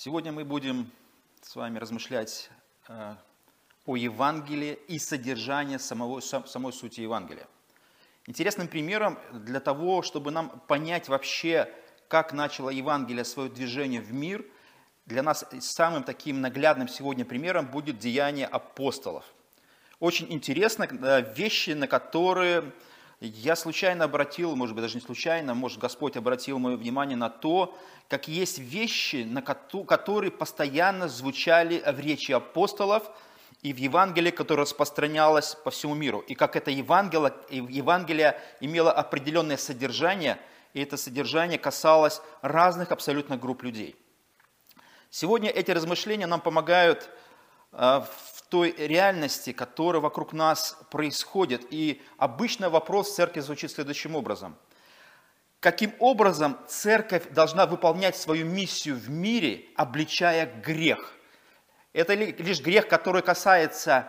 Сегодня мы будем с вами размышлять э, о Евангелии и содержании самого, самой сути Евангелия. Интересным примером для того, чтобы нам понять вообще, как начало Евангелие свое движение в мир, для нас самым таким наглядным сегодня примером будет деяние апостолов. Очень интересно, э, вещи, на которые я случайно обратил, может быть, даже не случайно, может, Господь обратил мое внимание на то, как есть вещи, на которые постоянно звучали в речи апостолов и в Евангелии, которое распространялось по всему миру. И как это Евангелие, Евангелие имело определенное содержание, и это содержание касалось разных абсолютно групп людей. Сегодня эти размышления нам помогают э, той реальности, которая вокруг нас происходит. И обычно вопрос церкви звучит следующим образом. Каким образом церковь должна выполнять свою миссию в мире, обличая грех? Это лишь грех, который касается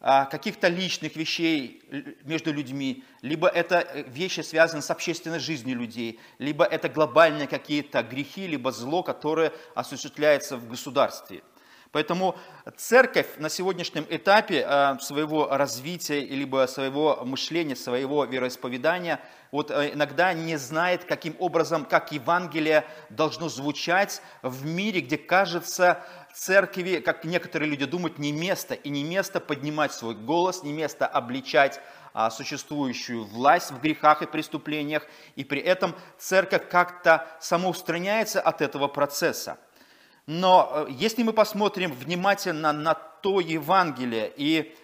а, каких-то личных вещей между людьми, либо это вещи, связанные с общественной жизнью людей, либо это глобальные какие-то грехи, либо зло, которое осуществляется в государстве – Поэтому церковь на сегодняшнем этапе э, своего развития, либо своего мышления, своего вероисповедания, вот э, иногда не знает, каким образом, как Евангелие должно звучать в мире, где, кажется, церкви, как некоторые люди думают, не место, и не место поднимать свой голос, не место обличать а, существующую власть в грехах и преступлениях, и при этом церковь как-то самоустраняется от этого процесса. Но э, если мы посмотрим внимательно на то Евангелие и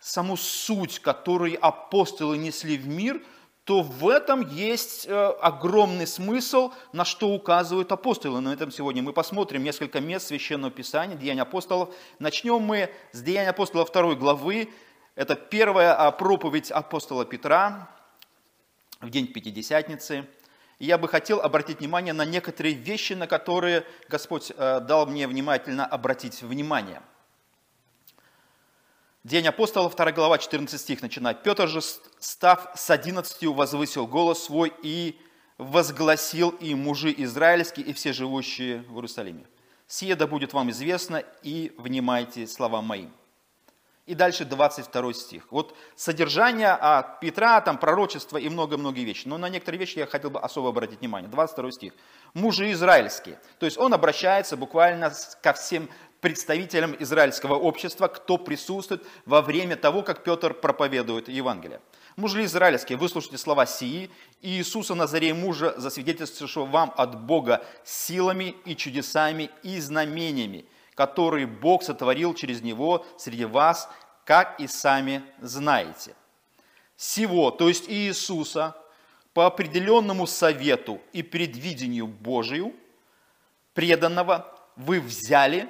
саму суть, которую апостолы несли в мир, то в этом есть э, огромный смысл, на что указывают апостолы. На этом сегодня мы посмотрим несколько мест Священного Писания, Деяния апостолов. Начнем мы с Деяния апостола 2 главы. Это первая а, проповедь апостола Петра в день Пятидесятницы – и я бы хотел обратить внимание на некоторые вещи, на которые Господь э, дал мне внимательно обратить внимание. День апостолов, 2 глава, 14 стих начинает. «Петр же, став с одиннадцатью, возвысил голос свой и возгласил и мужи израильские, и все живущие в Иерусалиме. Сие да будет вам известно, и внимайте словам моим». И дальше 22 стих. Вот содержание а, Петра, там пророчество и много-много вещей. Но на некоторые вещи я хотел бы особо обратить внимание. 22 стих. Мужи израильские. То есть он обращается буквально ко всем представителям израильского общества, кто присутствует во время того, как Петр проповедует Евангелие. Мужи израильские, выслушайте слова сии, и Иисуса Назарей мужа, засвидетельствовавшего вам от Бога силами и чудесами и знамениями, который Бог сотворил через него среди вас, как и сами знаете. Сего, то есть Иисуса, по определенному совету и предвидению Божию, преданного, вы взяли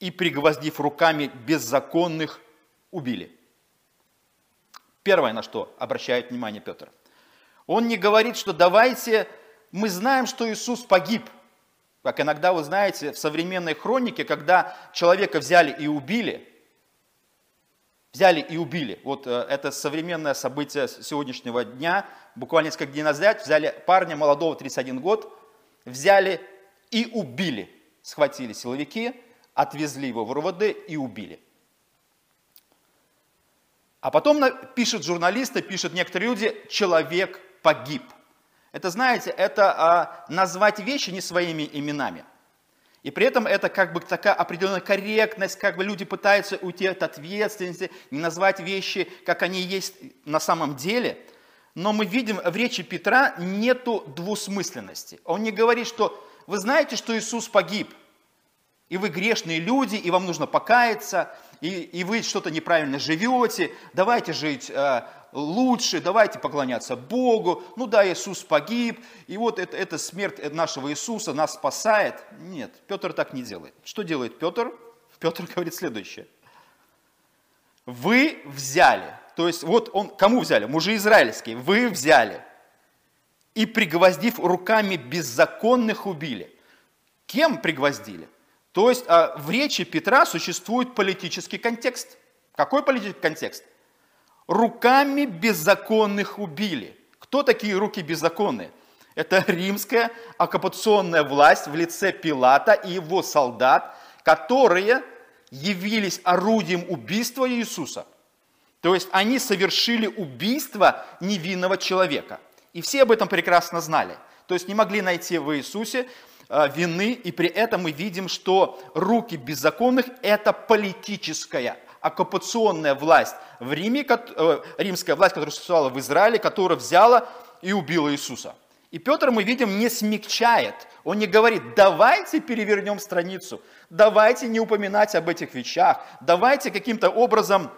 и, пригвоздив руками беззаконных, убили. Первое, на что обращает внимание Петр. Он не говорит, что давайте, мы знаем, что Иисус погиб – как иногда, вы знаете, в современной хронике, когда человека взяли и убили, взяли и убили. Вот э, это современное событие сегодняшнего дня. Буквально несколько дней назад взяли парня молодого, 31 год, взяли и убили. Схватили силовики, отвезли его в РУВД и убили. А потом пишут журналисты, пишут некоторые люди, человек погиб – это, знаете, это а, назвать вещи не своими именами. И при этом это как бы такая определенная корректность, как бы люди пытаются уйти от ответственности, не назвать вещи, как они есть на самом деле. Но мы видим в речи Петра нету двусмысленности. Он не говорит, что вы знаете, что Иисус погиб, и вы грешные люди, и вам нужно покаяться, и, и вы что-то неправильно живете, давайте жить э, лучше, давайте поклоняться Богу. Ну да, Иисус погиб, и вот это, эта смерть нашего Иисуса нас спасает. Нет, Петр так не делает. Что делает Петр? Петр говорит следующее. Вы взяли, то есть вот он, кому взяли? Мужи израильские, вы взяли и пригвоздив руками беззаконных убили. Кем пригвоздили? То есть а, в речи Петра существует политический контекст. Какой политический контекст? Руками беззаконных убили. Кто такие руки беззаконные? Это римская оккупационная власть в лице Пилата и его солдат, которые явились орудием убийства Иисуса. То есть они совершили убийство невинного человека. И все об этом прекрасно знали. То есть не могли найти в Иисусе э, вины, и при этом мы видим, что руки беззаконных – это политическая, оккупационная власть в Риме, э, римская власть, которая существовала в Израиле, которая взяла и убила Иисуса. И Петр, мы видим, не смягчает. Он не говорит, давайте перевернем страницу, давайте не упоминать об этих вещах, давайте каким-то образом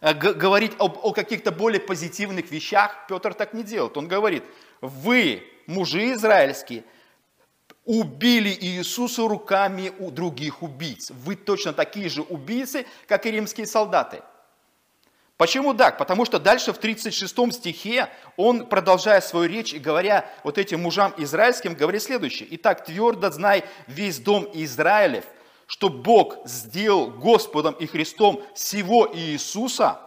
э, говорить об, о каких-то более позитивных вещах. Петр так не делает. Он говорит, вы, мужи израильские, убили Иисуса руками у других убийц. Вы точно такие же убийцы, как и римские солдаты. Почему так? Потому что дальше в 36 стихе он, продолжая свою речь и говоря вот этим мужам израильским, говорит следующее. «Итак, твердо знай весь дом Израилев, что Бог сделал Господом и Христом всего Иисуса,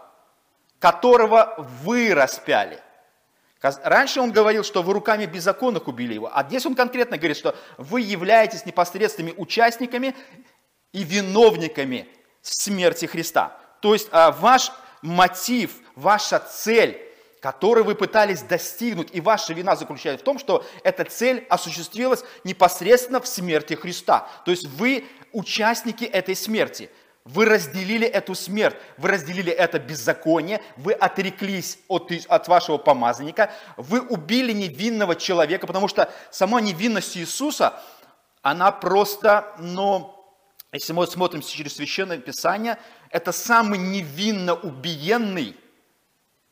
которого вы распяли». Раньше он говорил, что вы руками беззаконных убили его, а здесь он конкретно говорит, что вы являетесь непосредственными участниками и виновниками смерти Христа. То есть а, ваш мотив, ваша цель, которую вы пытались достигнуть, и ваша вина заключается в том, что эта цель осуществилась непосредственно в смерти Христа. То есть вы участники этой смерти. Вы разделили эту смерть, вы разделили это беззаконие, вы отреклись от, от вашего помазанника, вы убили невинного человека, потому что сама невинность Иисуса, она просто, но если мы смотрим через Священное Писание, это самый невинно убиенный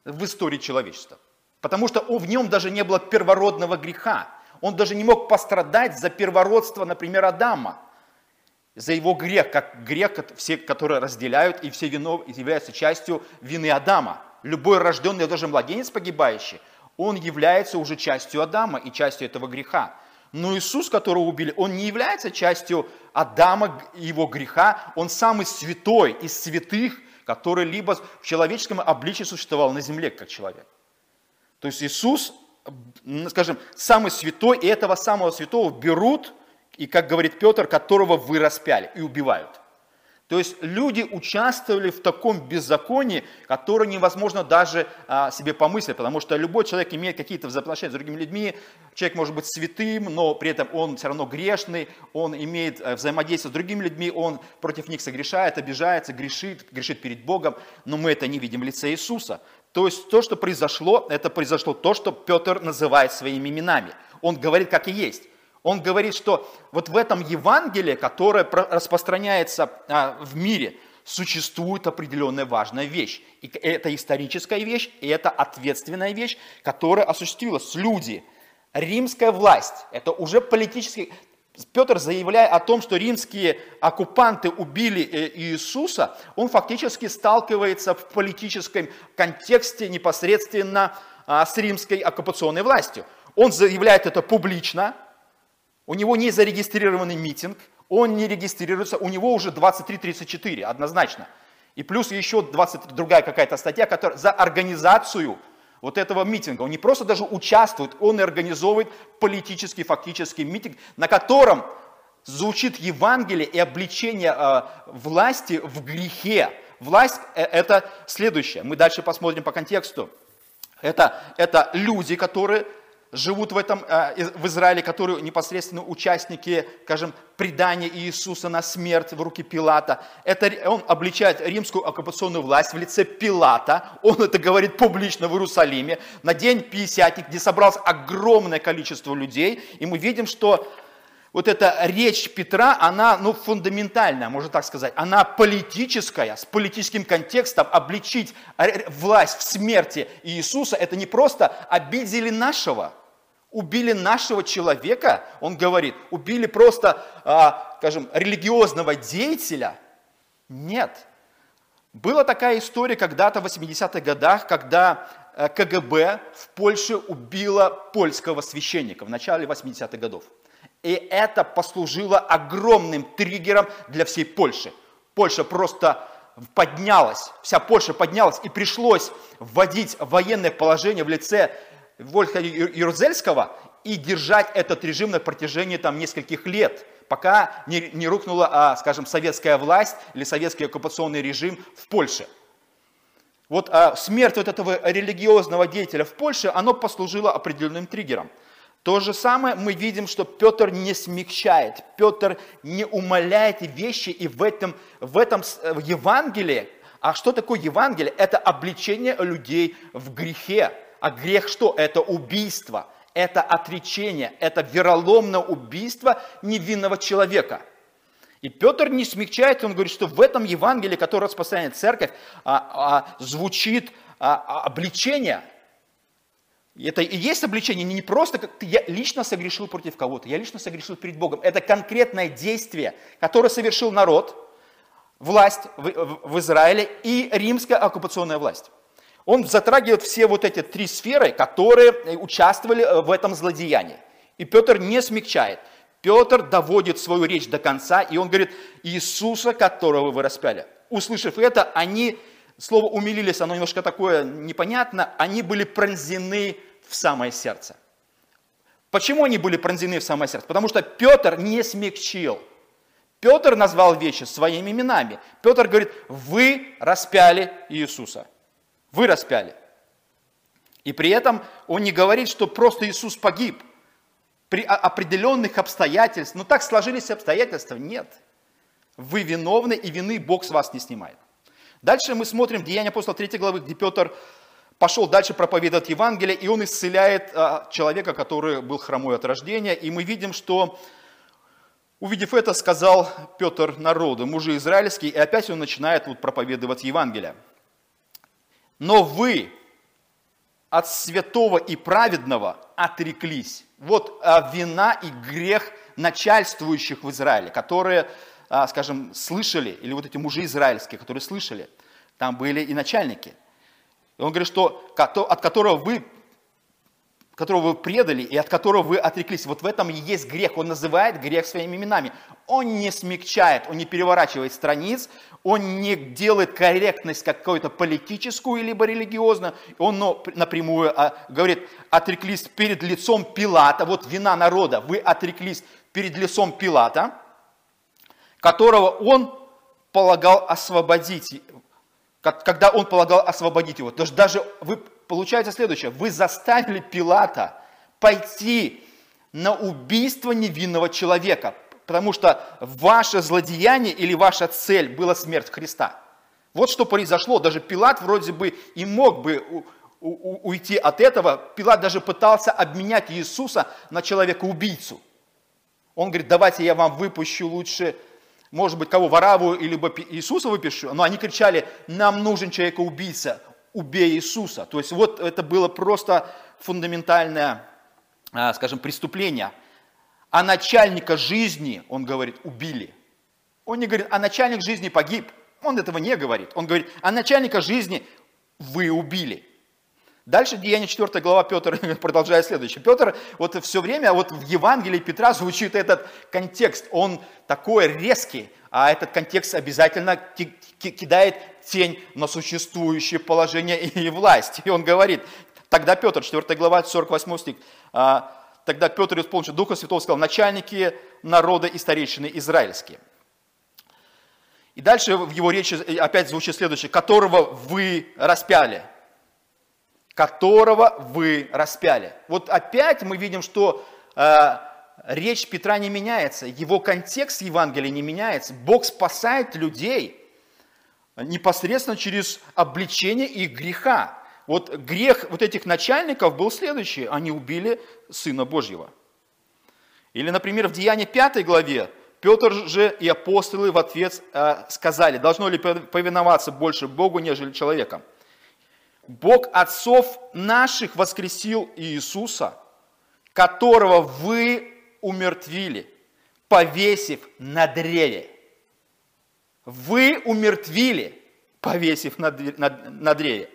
в истории человечества. Потому что в нем даже не было первородного греха. Он даже не мог пострадать за первородство, например, Адама. За его грех, как грех, все, которые разделяют, и все вино являются частью вины Адама. Любой рожденный, даже младенец погибающий, он является уже частью Адама и частью этого греха. Но Иисус, которого убили, он не является частью Адама и его греха, он самый святой из святых, который либо в человеческом обличии существовал на земле как человек. То есть Иисус, скажем, самый святой, и этого самого святого берут, и, как говорит Петр, которого вы распяли и убивают. То есть люди участвовали в таком беззаконии, которое невозможно даже а, себе помыслить, потому что любой человек имеет какие-то взаимоотношения с другими людьми, человек может быть святым, но при этом он все равно грешный, он имеет э, взаимодействие с другими людьми, он против них согрешает, обижается, грешит, грешит перед Богом, но мы это не видим в лице Иисуса. То есть то, что произошло, это произошло то, что Петр называет своими именами. Он говорит, как и есть. Он говорит, что вот в этом Евангелии, которое распространяется а, в мире, существует определенная важная вещь. И это историческая вещь, и это ответственная вещь, которая осуществилась. Люди, римская власть, это уже политический... Петр, заявляя о том, что римские оккупанты убили э, Иисуса, он фактически сталкивается в политическом контексте непосредственно а, с римской оккупационной властью. Он заявляет это публично, у него не зарегистрированный митинг, он не регистрируется, у него уже 23-34, однозначно. И плюс еще 20, другая какая-то статья, которая за организацию вот этого митинга. Он не просто даже участвует, он организовывает политический, фактический митинг, на котором звучит Евангелие и обличение э, власти в грехе. Власть э, это следующее. Мы дальше посмотрим по контексту. Это, это люди, которые живут в, этом, э, в Израиле, которые непосредственно участники, скажем, предания Иисуса на смерть в руки Пилата. Это, он обличает римскую оккупационную власть в лице Пилата. Он это говорит публично в Иерусалиме на день Пятидесятник, где собралось огромное количество людей. И мы видим, что вот эта речь Петра, она ну, фундаментальная, можно так сказать. Она политическая, с политическим контекстом. Обличить власть в смерти Иисуса, это не просто обидели нашего, убили нашего человека, он говорит, убили просто, а, скажем, религиозного деятеля. Нет. Была такая история когда-то в 80-х годах, когда э, КГБ в Польше убило польского священника в начале 80-х годов. И это послужило огромным триггером для всей Польши. Польша просто поднялась, вся Польша поднялась, и пришлось вводить военное положение в лице Вольха Юрзельского, и держать этот режим на протяжении там нескольких лет, пока не, не рухнула, а, скажем, советская власть или советский оккупационный режим в Польше. Вот а, смерть вот этого религиозного деятеля в Польше, оно послужило определенным триггером. То же самое мы видим, что Петр не смягчает, Петр не умаляет вещи, и в этом, в этом в Евангелии, а что такое Евангелие? Это обличение людей в грехе. А грех что? Это убийство, это отречение, это вероломное убийство невинного человека. И Петр не смягчает, он говорит, что в этом Евангелии, которое распространяет церковь, а, а, звучит а, обличение. Это и есть обличение, не просто как ты, я лично согрешил против кого-то, я лично согрешил перед Богом. Это конкретное действие, которое совершил народ, власть в, в Израиле и римская оккупационная власть. Он затрагивает все вот эти три сферы, которые э, участвовали э, в этом злодеянии. И Петр не смягчает. Петр доводит свою речь до конца, и он говорит, Иисуса, которого вы распяли. Услышав это, они, слово умилились, оно немножко такое непонятно, они были пронзены в самое сердце. Почему они были пронзены в самое сердце? Потому что Петр не смягчил. Петр назвал вещи своими именами. Петр говорит, вы распяли Иисуса. Вы распяли. И при этом он не говорит, что просто Иисус погиб. При определенных обстоятельствах, ну так сложились обстоятельства, нет. Вы виновны, и вины Бог с вас не снимает. Дальше мы смотрим Деяния апостола 3 главы, где Петр пошел дальше проповедовать Евангелие, и он исцеляет а, человека, который был хромой от рождения. И мы видим, что, увидев это, сказал Петр народу, мужи израильские, и опять он начинает вот проповедовать Евангелие. Но вы от святого и праведного отреклись. Вот а, вина и грех начальствующих в Израиле, которые, а, скажем, слышали, или вот эти мужи израильские, которые слышали, там были и начальники. И он говорит, что от которого вы которого вы предали и от которого вы отреклись. Вот в этом и есть грех. Он называет грех своими именами. Он не смягчает, он не переворачивает страниц, он не делает корректность какую-то политическую либо религиозную. Он напрямую а, говорит, отреклись перед лицом Пилата, вот вина народа, вы отреклись перед лицом Пилата, которого он полагал освободить, когда он полагал освободить его. То есть даже вы получается следующее. Вы заставили Пилата пойти на убийство невинного человека, потому что ваше злодеяние или ваша цель была смерть Христа. Вот что произошло. Даже Пилат вроде бы и мог бы уйти от этого. Пилат даже пытался обменять Иисуса на человека-убийцу. Он говорит, давайте я вам выпущу лучше, может быть, кого, Вараву или Иисуса выпишу. Но они кричали, нам нужен человека-убийца убей Иисуса. То есть вот это было просто фундаментальное, а, скажем, преступление. А начальника жизни, он говорит, убили. Он не говорит, а начальник жизни погиб. Он этого не говорит. Он говорит, а начальника жизни вы убили. Дальше Деяние 4 глава Петр продолжает следующее. Петр вот все время, вот в Евангелии Петра звучит этот контекст, он такой резкий, а этот контекст обязательно кидает тень на существующее положение и власть. И он говорит, тогда Петр, 4 глава, 48 стих, «А, тогда Петр, исполнивший Духа Святого, сказал, начальники народа и старейшины израильские. И дальше в его речи опять звучит следующее, которого вы распяли. Которого вы распяли. Вот опять мы видим, что э, речь Петра не меняется, его контекст Евангелия не меняется. Бог спасает людей – непосредственно через обличение их греха. Вот грех вот этих начальников был следующий. Они убили Сына Божьего. Или, например, в Деянии 5 главе Петр же и апостолы в ответ э, сказали, должно ли повиноваться больше Богу, нежели человеком. Бог отцов наших воскресил Иисуса, которого вы умертвили, повесив на древе. Вы умертвили, повесив на, на, на древе.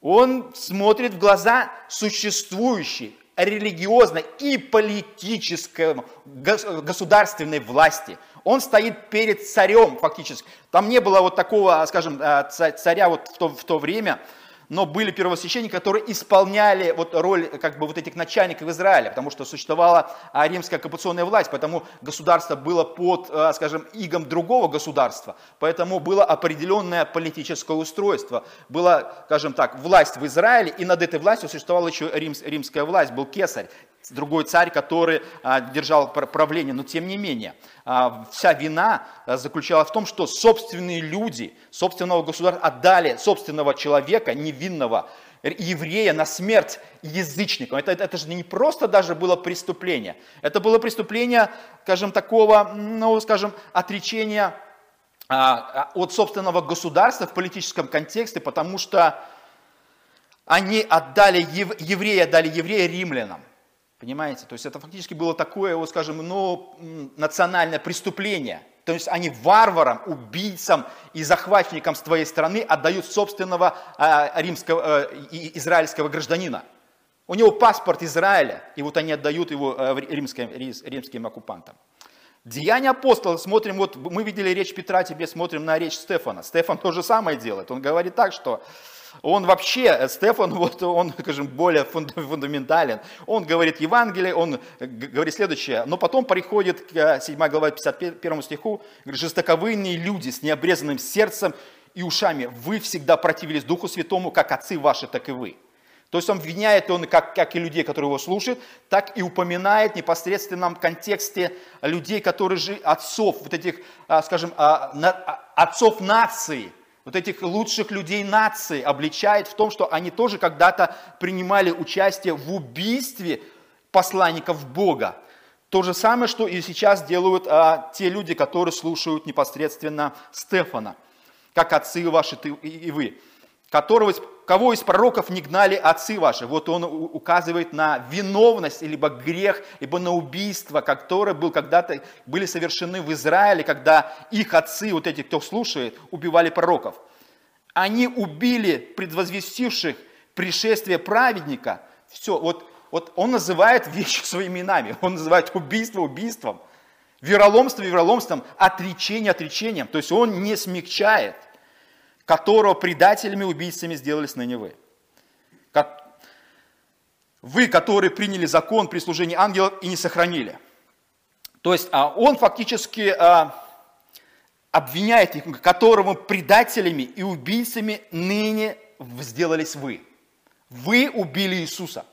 Он смотрит в глаза существующей религиозной и политической государственной власти. Он стоит перед царем фактически. Там не было вот такого, скажем, э, царя вот в то, в то время, но были первосвященники, которые исполняли вот роль как бы вот этих начальников Израиля, потому что существовала а, римская оккупационная власть, поэтому государство было под, а, скажем, игом другого государства, поэтому было определенное политическое устройство, была, скажем так, власть в Израиле, и над этой властью существовала еще римс, римская власть, был кесарь, другой царь, который а, держал правление, но тем не менее, а, вся вина а, заключалась в том, что собственные люди, собственного государства отдали собственного человека, невинного, еврея на смерть язычникам. Это, это же не просто даже было преступление, это было преступление, скажем, такого, ну, скажем, отречения от собственного государства в политическом контексте, потому что они отдали, евреи отдали еврея римлянам. Понимаете? То есть это фактически было такое, вот скажем, ну, национальное преступление. То есть они варварам, убийцам и захватчикам с твоей страны отдают собственного э, римского, э, израильского гражданина. У него паспорт Израиля, и вот они отдают его э, римским, римским оккупантам. Деяния апостола, смотрим, вот мы видели речь Петра, тебе смотрим на речь Стефана. Стефан то же самое делает. Он говорит так, что он вообще, э, Стефан, вот он, скажем, более фундаментален. Он говорит Евангелие, он говорит следующее, но потом приходит к 7 э, глава 51 стиху, говорит, жестоковыйные люди с необрезанным сердцем и ушами, вы всегда противились Духу Святому, как отцы ваши, так и вы. То есть он обвиняет он как, как и людей, которые его слушают, так и упоминает в непосредственном контексте людей, которые же отцов, вот этих, а, скажем, а, а, отцов нации, вот этих лучших людей нации обличает в том, что они тоже когда-то принимали участие в убийстве посланников Бога. То же самое, что и сейчас делают а, те люди, которые слушают непосредственно Стефана, как отцы ваши ты, и вы, которого, кого из пророков не гнали отцы ваши. Вот он указывает на виновность, либо грех, либо на убийство, которое был когда-то, были совершены в Израиле, когда их отцы, вот эти, кто слушает, убивали пророков. Они убили предвозвестивших пришествие праведника. Все, вот, вот он называет вещи своими именами. Он называет убийство убийством, вероломство вероломством, отречение отречением. То есть он не смягчает – которого предателями, убийцами сделались ныне вы. Вы, которые приняли закон при служении ангелов и не сохранили. То есть а, он фактически а, обвиняет их, которому предателями и убийцами ныне сделались вы. Вы убили Иисуса.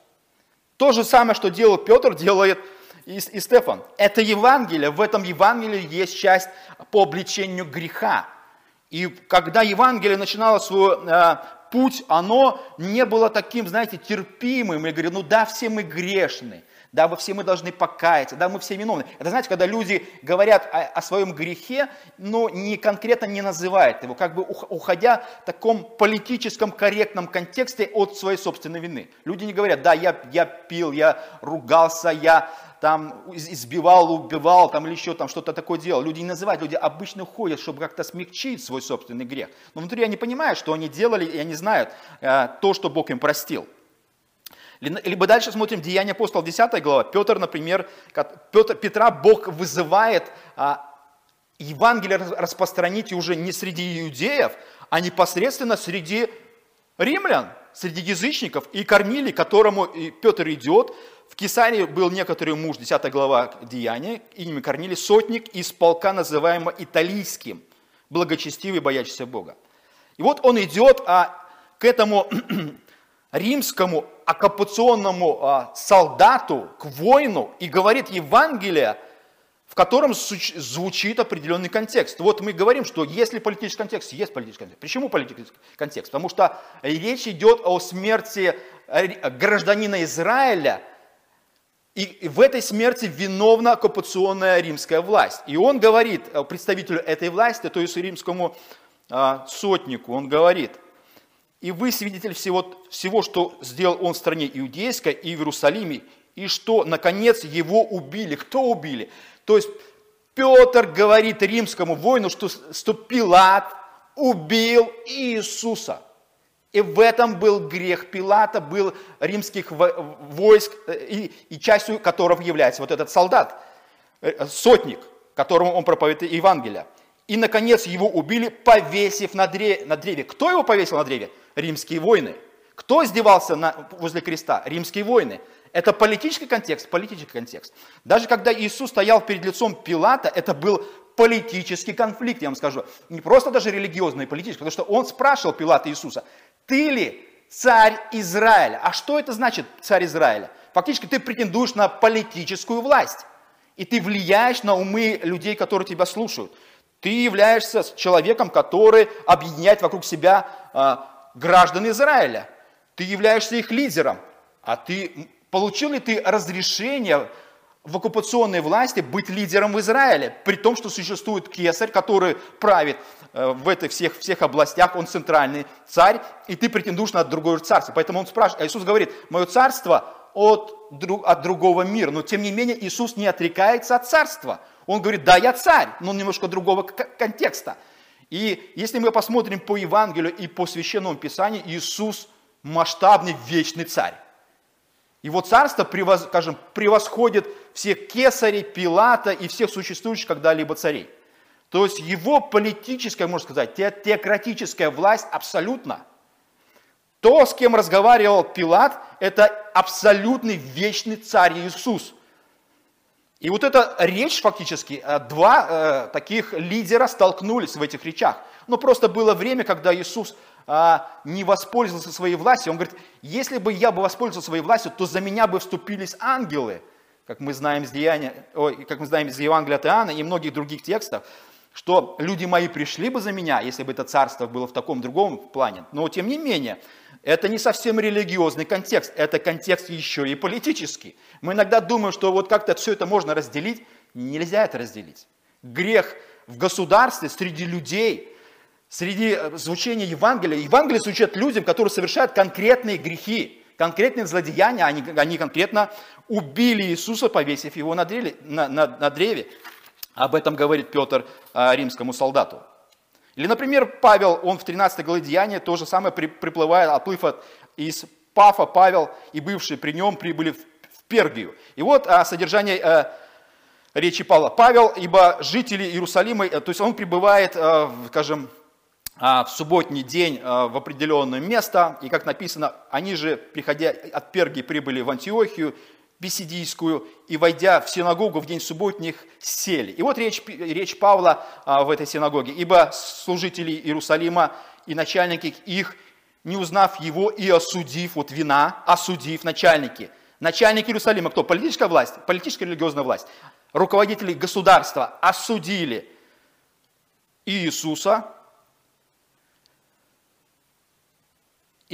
То же самое, что делал Петр, делает и, и Стефан. Это Евангелие, в этом Евангелии есть часть по обличению греха. И когда Евангелие начинало свой э, путь, оно не было таким, знаете, терпимым. И говорит, ну да, все мы грешны, да, вы все мы должны покаяться, да, мы все виновны. Это, знаете, когда люди говорят о, о своем грехе, но не конкретно не называют его, как бы уходя в таком политическом корректном контексте от своей собственной вины. Люди не говорят, да, я, я пил, я ругался, я там избивал, убивал, там или еще там что-то такое делал. Люди не называют, люди обычно ходят, чтобы как-то смягчить свой собственный грех. Но внутри они понимают, что они делали, и они знают э, то, что Бог им простил. Либо дальше смотрим Деяния апостолов, 10 глава. Петр, например, Петр, Петра Бог вызывает а, Евангелие распространить уже не среди иудеев, а непосредственно среди римлян, среди язычников. И Корнилий, которому Петр идет, в Кесарии был некоторый муж, 10 глава Деяния, имя Корнилий, сотник из полка, называемого Италийским, благочестивый, боящийся Бога. И вот он идет а, к этому римскому оккупационному а, солдату, к воину, и говорит Евангелие, в котором звучит определенный контекст. Вот мы говорим, что если политический контекст, есть политический контекст. Почему политический контекст? Потому что речь идет о смерти гражданина Израиля – и в этой смерти виновна оккупационная римская власть. И он говорит э, представителю этой власти, то есть римскому а, сотнику, он говорит, и вы свидетель всего, всего, что сделал он в стране иудейской и в Иерусалиме, и что, наконец, его убили. Кто убили? То есть Петр говорит римскому воину, что, что Пилат убил Иисуса. И в этом был грех Пилата, был римских войск, э, и, и частью которого является вот этот солдат, э, сотник, которому он проповедует Евангелие. И, наконец, его убили, повесив на древе. на древе. Кто его повесил на древе? Римские войны. Кто издевался на, возле креста? Римские войны. Это политический контекст, политический контекст. Даже когда Иисус стоял перед лицом Пилата, это был политический конфликт, я вам скажу. Не просто даже религиозный, и политический, потому что он спрашивал Пилата Иисуса, ты ли царь Израиля? А что это значит царь Израиля? Фактически ты претендуешь на политическую власть. И ты влияешь на умы людей, которые тебя слушают. Ты являешься человеком, который объединяет вокруг себя э, граждан Израиля. Ты являешься их лидером. А ты Получил ли ты разрешение в оккупационной власти быть лидером в Израиле, при том, что существует кесарь, который правит э, в этих всех, всех областях, он центральный царь, и ты претендуешь на другое царство. Поэтому он спрашивает, а Иисус говорит, мое царство от, от другого мира. Но тем не менее Иисус не отрекается от царства. Он говорит, да, я царь, но немножко другого контекста. И если мы посмотрим по Евангелию и по Священному Писанию, Иисус масштабный вечный царь. Его царство, скажем, превосходит всех кесарей, Пилата и всех существующих когда-либо царей. То есть его политическая, можно сказать, теократическая власть абсолютно. То, с кем разговаривал Пилат, это абсолютный вечный царь Иисус. И вот эта речь фактически, э, два э, таких лидера столкнулись в этих речах. Но просто было время, когда Иисус а, не воспользовался своей властью. Он говорит, если бы я бы воспользовался своей властью, то за меня бы вступились ангелы, как мы знаем из, деяния, ой, как мы знаем из Евангелия от Иоанна и многих других текстов, что люди мои пришли бы за меня, если бы это царство было в таком другом плане. Но тем не менее, это не совсем религиозный контекст, это контекст еще и политический. Мы иногда думаем, что вот как-то все это можно разделить. Нельзя это разделить. Грех в государстве, среди людей – среди э, звучения Евангелия. Евангелие звучит людям, которые совершают конкретные грехи, конкретные злодеяния. Они, они конкретно убили Иисуса, повесив его на древе. На, на, на древе. Об этом говорит Петр а, римскому солдату. Или, например, Павел, он в 13 главе Деяния то же самое при, приплывает, отплыв от, из Пафа, Павел и бывшие при нем прибыли в, в Пергию. И вот а, содержание а, речи Павла. Павел, ибо жители Иерусалима, то есть он прибывает, а, скажем, а, в субботний день а, в определенное место, и как написано, они же, приходя от Перги, прибыли в Антиохию, Писидийскую, и войдя в синагогу в день субботних, сели. И вот речь, речь Павла а, в этой синагоге. «Ибо служители Иерусалима и начальники их, не узнав его и осудив, вот вина, осудив начальники». Начальники Иерусалима кто? Политическая власть, политическая религиозная власть. Руководители государства осудили Иисуса,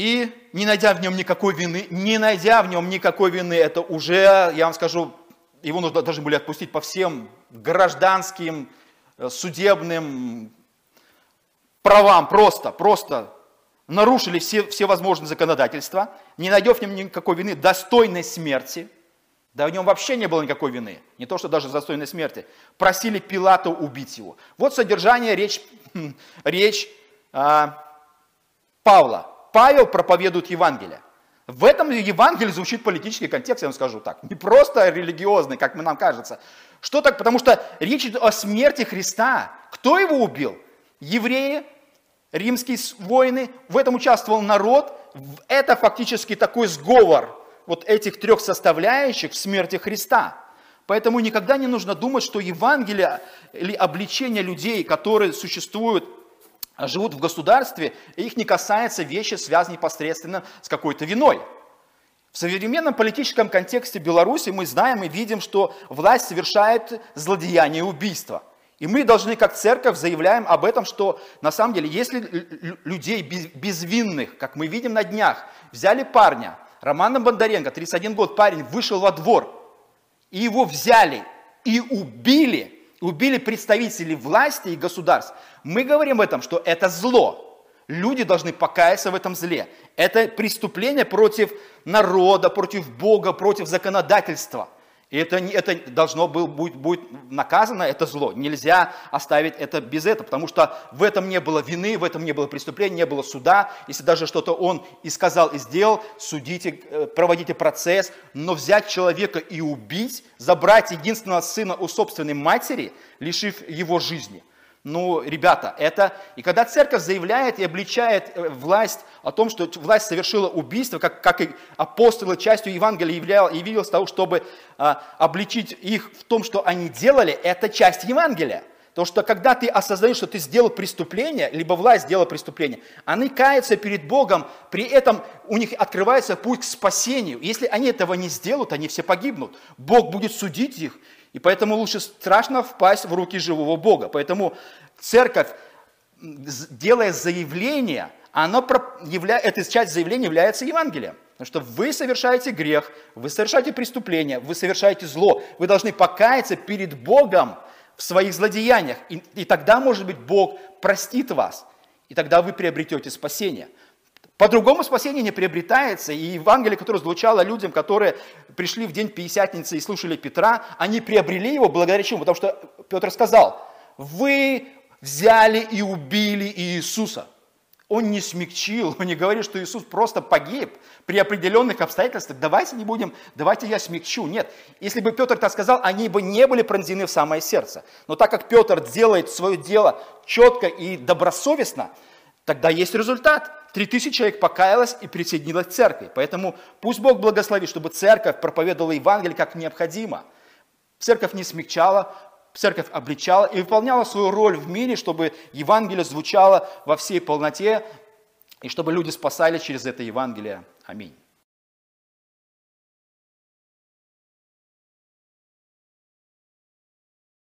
И не найдя в нем никакой вины, не найдя в нем никакой вины, это уже, я вам скажу, его нужно должны были отпустить по всем гражданским, э, судебным правам, просто, просто нарушили все, все возможные законодательства, не найдя в нем никакой вины, достойной смерти, да в нем вообще не было никакой вины, не то что даже достойной смерти, просили Пилата убить его. Вот содержание речь, речь а, Павла. Павел проповедует Евангелие. В этом Евангелии звучит политический контекст, я вам скажу так. Не просто религиозный, как нам кажется. Что так? Потому что речь идет о смерти Христа. Кто его убил? Евреи, римские воины. В этом участвовал народ. Это фактически такой сговор вот этих трех составляющих в смерти Христа. Поэтому никогда не нужно думать, что Евангелие или обличение людей, которые существуют живут в государстве, и их не касается вещи, связанные непосредственно с какой-то виной. В современном политическом контексте Беларуси мы знаем и видим, что власть совершает злодеяние и убийство. И мы должны, как церковь, заявляем об этом, что на самом деле, если людей безвинных, как мы видим на днях, взяли парня, Романа Бондаренко, 31 год парень, вышел во двор, и его взяли и убили, убили представителей власти и государств, мы говорим об этом, что это зло. Люди должны покаяться в этом зле. Это преступление против народа, против Бога, против законодательства. И это, это должно было, будет, будет наказано, это зло. Нельзя оставить это без этого, потому что в этом не было вины, в этом не было преступления, не было суда. Если даже что-то он и сказал, и сделал, судите, э, проводите процесс. Но взять человека и убить, забрать единственного сына у собственной матери, лишив его жизни – Ну, ребята, это... И когда церковь заявляет и обличает э, власть о том, что власть совершила убийство, как, как и апостолы частью Евангелия являл, явились того, чтобы а, обличить их в том, что они делали, это часть Евангелия. Потому что когда ты осознаешь, что ты сделал преступление, либо власть сделала преступление, они каются перед Богом, при этом у них открывается путь к спасению. Если они этого не сделают, они все погибнут. Бог будет судить их, и поэтому лучше страшно впасть в руки живого Бога. Поэтому церковь, делая заявление, она явля... эта часть заявления является Евангелием. Потому что вы совершаете грех, вы совершаете преступление, вы совершаете зло. Вы должны покаяться перед Богом в своих злодеяниях. И, и тогда, может быть, Бог простит вас. И тогда вы приобретете спасение. По-другому спасение не приобретается. И Евангелие, которое звучало людям, которые пришли в день Пятидесятницы и слушали Петра, они приобрели его благодаря чему? Потому что Петр сказал, вы взяли и убили Иисуса он не смягчил, он не говорит, что Иисус просто погиб при определенных обстоятельствах. Давайте не будем, давайте я смягчу. Нет, если бы Петр так сказал, они бы не были пронзены в самое сердце. Но так как Петр делает свое дело четко и добросовестно, тогда есть результат. Три тысячи человек покаялось и присоединилось к церкви. Поэтому пусть Бог благословит, чтобы церковь проповедовала Евангелие как необходимо. Церковь не смягчала, церковь обличала и выполняла свою роль в мире, чтобы Евангелие звучало во всей полноте, и чтобы люди спасали через это Евангелие. Аминь.